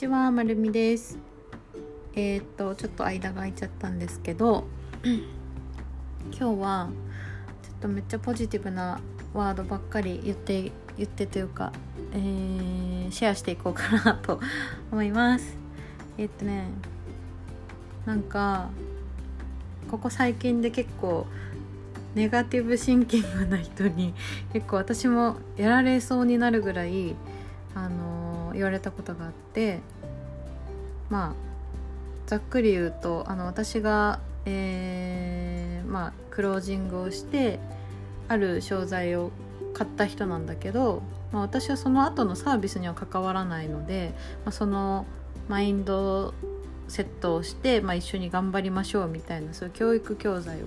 ちは、まるみです。えーっと、ちょっと間が空いちゃったんですけど、今日は、ちょっとめっちゃポジティブなワードばっかり言って、言ってというか、えーシェアしていこうかなと思います。えーっとね、なんか、ここ最近で結構、ネガティブシンキングな人に結構私もやられそうになるぐらいあの言われたことがあってまあざっくり言うとあの私が、えーまあ、クロージングをしてある商材を買った人なんだけど、まあ、私はその後のサービスには関わらないので、まあ、そのマインドセットをして、まあ、一緒に頑張りましょうみたいなそういう教育教材を売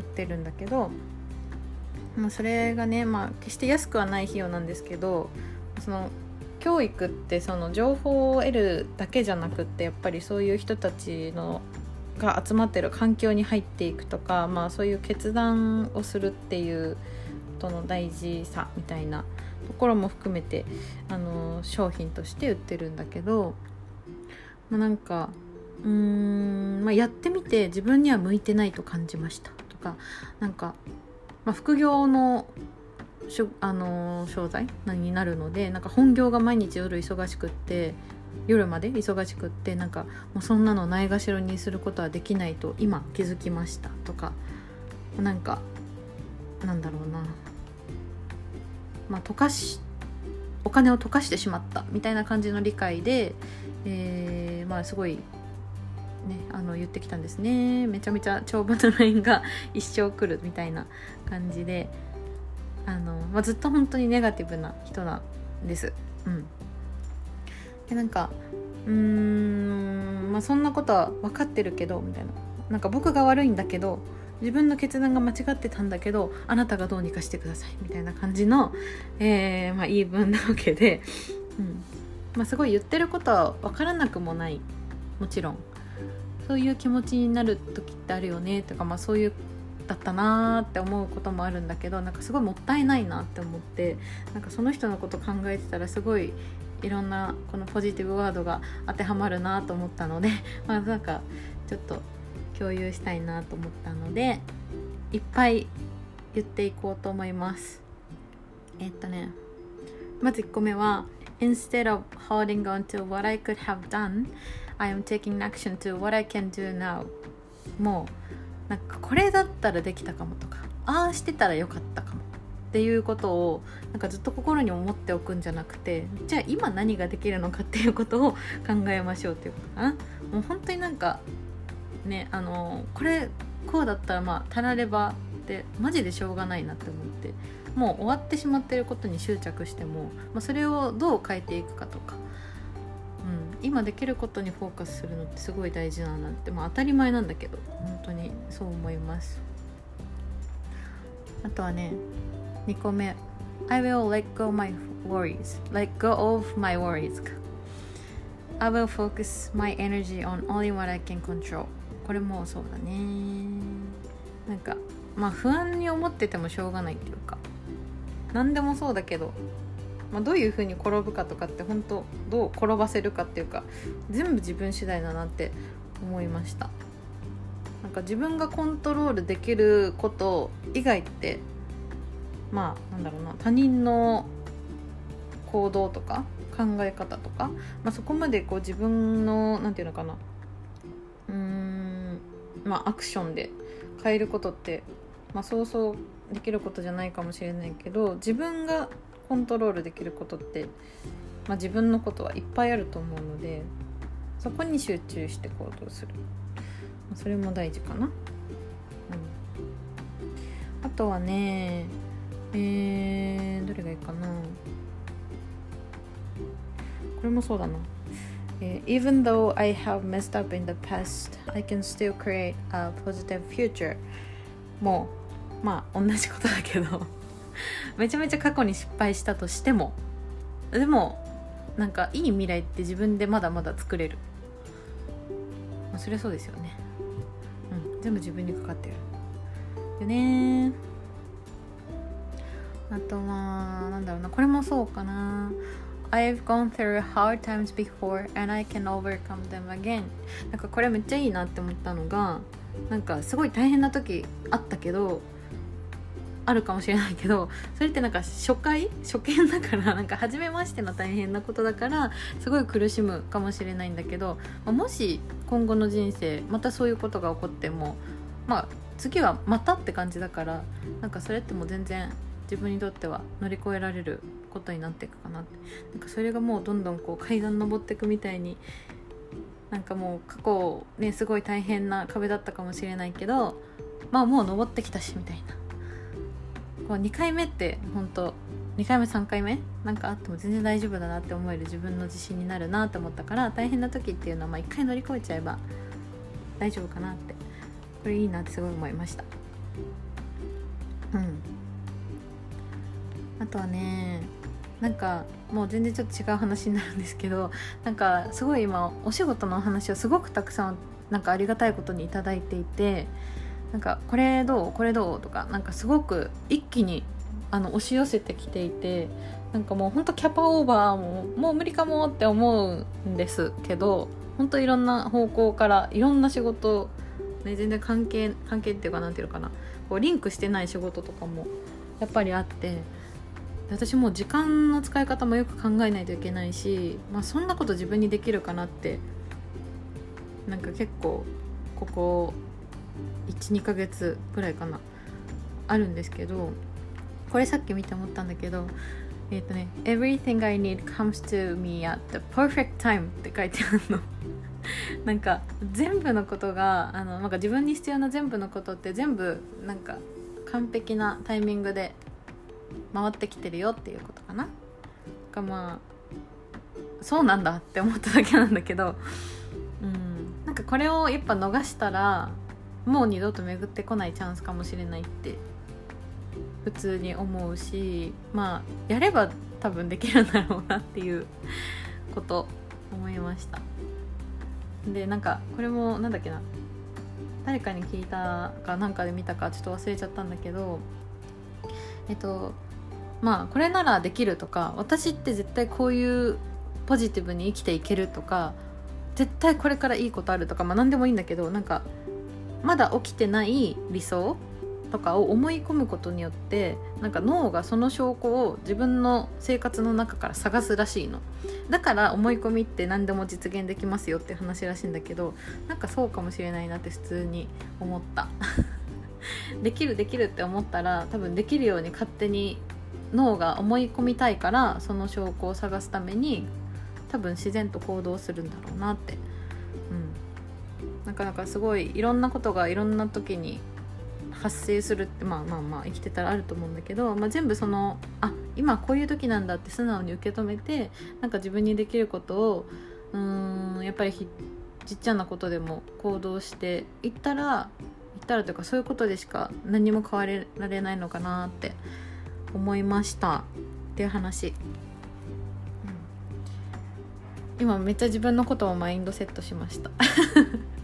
ってるんだけど、まあ、それがね、まあ、決して安くはない費用なんですけどその教育ってその情報を得るだけじゃなくってやっぱりそういう人たちのが集まってる環境に入っていくとか、まあ、そういう決断をするっていうことの大事さみたいなところも含めてあの商品として売ってるんだけど、まあ、なんかうーん、まあ、やってみて自分には向いてないと感じましたとかなんか、まあ、副業のしょあの商材になるのでなんか本業が毎日夜忙しくって夜まで忙しくってなんかもうそんなのないがしろにすることはできないと今気づきましたとかなんかなんだろうな。まあ溶かしお金を溶かしてしまったみたいな感じの理解で、えーまあすごいねあの言ってきたんですね。めちゃめちゃ長文の LINE が一生来るみたいな感じで。あの、まあ、ずっと本当にネガティブな人なんです。うん、でなんかうーん、まあ、そんなことは分かってるけどみたいな。なんか僕が悪いんだけど自分の決断が間違ってたんだけどあなたがどうにかしてくださいみたいな感じの、えーまあ、言い分なわけで、うん。まあ、すごい言ってることは分からなくもない。もちろん。そういう気持ちになる時ってあるよねとか、まあ、そういうだったなーって思うこともあるんだけどなんかすごいもったいないなって思ってなんかその人のこと考えてたらすごいいろんなこのポジティブワードが当てはまるなと思ったので まあなんかちょっと共有したいなと思ったのでいっぱい言っていこうと思います。えっとねまず1個目は Instead of holding on to what I could have done I am taking action to what I can do now. もうなんかこれだったらできたかもとかああしてたらよかったかもっていうことをなんかずっと心に思っておくんじゃなくてじゃあ今何ができるのかっていうことを考えましょうっていうことかな。もう本当になんかねあのこれこうだったらまあたらればってマジでしょうがないなって思ってもう終わってしまってることに執着しても、まあ、それをどう変えていくかとか、今できることにフォーカスするのってすごい大事だなって、まあ、当たり前なんだけど本当にそう思います。あとはね2個目。I will let go my worries. Let go of my worries. I will focus my energy on only what I can control. これもそうだね。なんかまあ不安に思っててもしょうがないっていうか。何でもそうだけどまあ、どういう風に転ぶかとかって本当どう転ばせるかっていうか全部自分次第だなって思いました。なんか自分がコントロールできること以外ってまあなんだろうな他人の行動とか考え方とか、まあ、そこまでこう自分のなんていうのかなうんまあアクションで変えることって、まあ、そうそうできることじゃないかもしれないけど自分がコントロールできることって、まあ、自分のことはいっぱいあると思うのでそこに集中して行動する、ま、それも大事かな、うん、あとはねえー、どれがいいかな。これもそうだな、え Even though I have messed up in the past I can still create a positive future もうまあ同じことだけど。めちゃめちゃ過去に失敗したとしてもでもなんかいい未来って自分でまだまだ作れる、まあ、そりゃそうですよね。うん全部自分にかかってる。よねあとはなんだろうな。これもそうかな。I've gone through hard times before and I can overcome them again. なんかこれめっちゃいいなって思ったのがなんかすごい大変な時あったけどあるかもしれないけどそれってなんか初回初見だからなんか初めましての大変なことだからすごい苦しむかもしれないんだけどまもし今後の人生またそういうことが起こってもまあ次はまたって感じだからなんかそれってもう全然自分にとっては乗り越えられることになっていくかなって。なんかそれがもうどんどんこう階段登っていくみたいになんかもう過去ねすごい大変な壁だったかもしれないけどまあもう登ってきたしみたいな。こう2回目って本当2回目3回目？なんかあっても全然大丈夫だなって思える自分の自信になるなって思ったから大変な時っていうのはまあ1回乗り越えちゃえば大丈夫かなって。これいいなってすごい思いました。うん。あとはねなんかもう全然ちょっと違う話になるんですけどなんかすごい今お仕事のお話をすごくたくさんなんかありがたいことに頂いていてなんかこれどう？これどう？とかなんかすごく一気にあの押し寄せてきていてなんかもうほんとキャパオーバーももう無理かもって思うんですけど本当いろんな方向からいろんな仕事、ね、全然関係関係っていうかなんていうのかなこうリンクしてない仕事とかもやっぱりあって私もう時間の使い方もよく考えないといけないし、まあ、そんなこと自分にできるかなってなんか結構ここ12ヶ月ぐらいかな。あるんですけどこれさっき見て思ったんだけどえっ、ー、とね「Everything I need comes to me at the perfect time」って書いてあるの。なんか全部のことがあのなんか自分に必要な全部のことって全部なんか完璧なタイミングで回ってきてるよっていうことかな。がまあそうなんだって思っただけなんだけど。うん。なんかこれをやっぱ逃したらもう二度と巡ってこないチャンスかもしれないって普通に思うしまあやれば多分できるんだろうなっていうこと思いました。でなんかこれもなんだっけな誰かに聞いたかなんかで見たかちょっと忘れちゃったんだけどえっとまあこれならできるとか私って絶対こういうポジティブに生きていけるとか絶対これからいいことあるとかまあ何でもいいんだけどなんかまだ起きてない理想とかを思い込むことによってなんか脳がその証拠を自分の生活の中から探すらしいの。だから思い込みって何でも実現できますよって話らしいんだけどなんかそうかもしれないなって普通に思った。できるできるって思ったら多分できるように勝手に脳が思い込みたいからその証拠を探すために多分自然と行動するんだろうなってかなかすごいいろんなことがいろんな時に発生するってまあまあまあ生きてたらあると思うんだけど、まあ、全部そのあ今こういう時なんだって素直に受け止めてなんか自分にできることをうーんやっぱりちっちゃなことでも行動していったらいったらというかそういうことでしか何も変われられないのかなって思いました。っていう話。うん。今めっちゃ自分のことをマインドセットしました。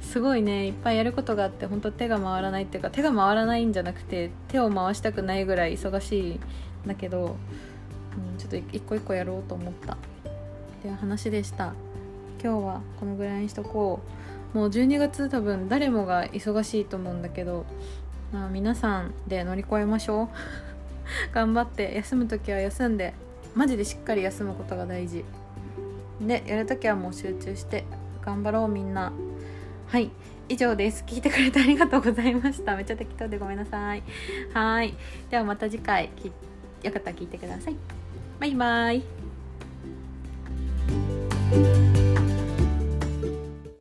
すごいね。いっぱいやることがあって本当手が回らないっていうか手が回らないんじゃなくて手を回したくないぐらい忙しいんだけど、うん、ちょっと一個一個やろうと思った。っていう話でした。今日はこのぐらいにしとこう。もう12月多分誰もが忙しいと思うんだけど、まあ、皆さんで乗り越えましょう。頑張って休む時は休んでマジでしっかり休むことが大事。でやるときはもう集中して頑張ろうみんな。はい。以上です。聞いてくれてありがとうございました。めっちゃ適当でごめんなさい。はい。ではまた次回よかったら聞いてください。バイバイ。